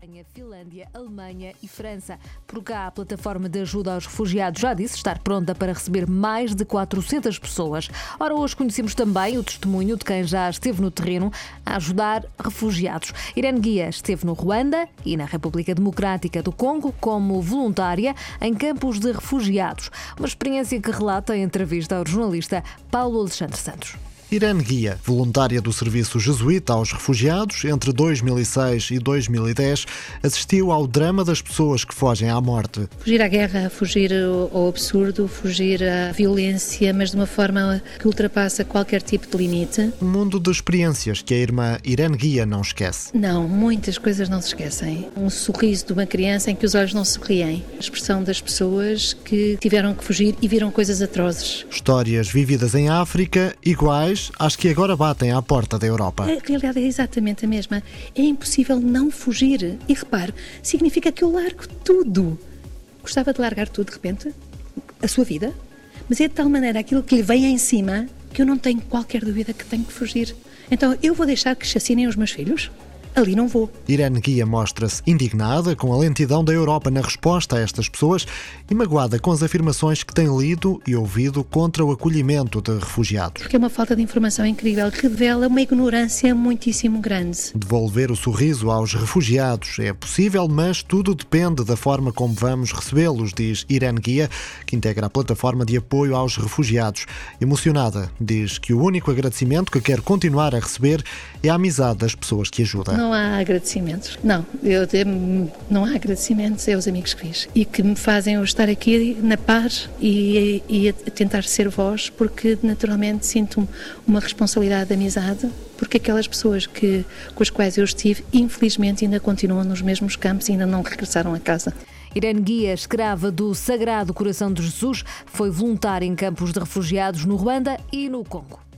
Espanha, Finlândia, Alemanha e França. Por cá, a plataforma de ajuda aos refugiados já disse estar pronta para receber mais de 400 pessoas. Ora, hoje conhecemos também o testemunho de quem já esteve no terreno a ajudar refugiados. Irene Guia esteve no Ruanda e na República Democrática do Congo como voluntária em campos de refugiados. Uma experiência que relata em entrevista ao jornalista Paulo Alexandre Santos. Irene Guia, voluntária do Serviço Jesuíta aos Refugiados, entre 2006 e 2010, assistiu ao drama das pessoas que fogem à morte. Fugir à guerra, fugir ao absurdo, fugir à violência, mas de uma forma que ultrapassa qualquer tipo de limite. Um mundo de experiências que a irmã Irene Guia não esquece. Não, muitas coisas não se esquecem. Um sorriso de uma criança em que os olhos não sorriem. A expressão das pessoas que tiveram que fugir e viram coisas atrozes. Histórias vividas em África, iguais às que agora batem à porta da Europa. A realidade é exatamente a mesma. É impossível não fugir. E repare, significa que eu largo tudo. Gostava de largar tudo de repente? A sua vida? Mas é de tal maneira aquilo que lhe vem em cima que eu não tenho qualquer dúvida que tenho que fugir. Então eu vou deixar que chacinem os meus filhos? Ali não vou. Irene Guia mostra-se indignada com a lentidão da Europa na resposta a estas pessoas e magoada com as afirmações que tem lido e ouvido contra o acolhimento de refugiados. Porque é uma falta de informação incrível, revela uma ignorância muitíssimo grande. Devolver o sorriso aos refugiados é possível, mas tudo depende da forma como vamos recebê-los, diz Irene Guia, que integra a plataforma de apoio aos refugiados. Emocionada, diz que o único agradecimento que quer continuar a receber é a amizade das pessoas que ajudam. Não há agradecimentos. Não, eu, não há agradecimentos é os amigos que fiz e que me fazem eu estar aqui na paz e, e a tentar ser voz, porque naturalmente sinto uma responsabilidade de amizade, porque aquelas pessoas que, com as quais eu estive, infelizmente ainda continuam nos mesmos campos e ainda não regressaram a casa. Irene Guia, escrava do Sagrado Coração de Jesus, foi voluntária em campos de refugiados no Ruanda e no Congo.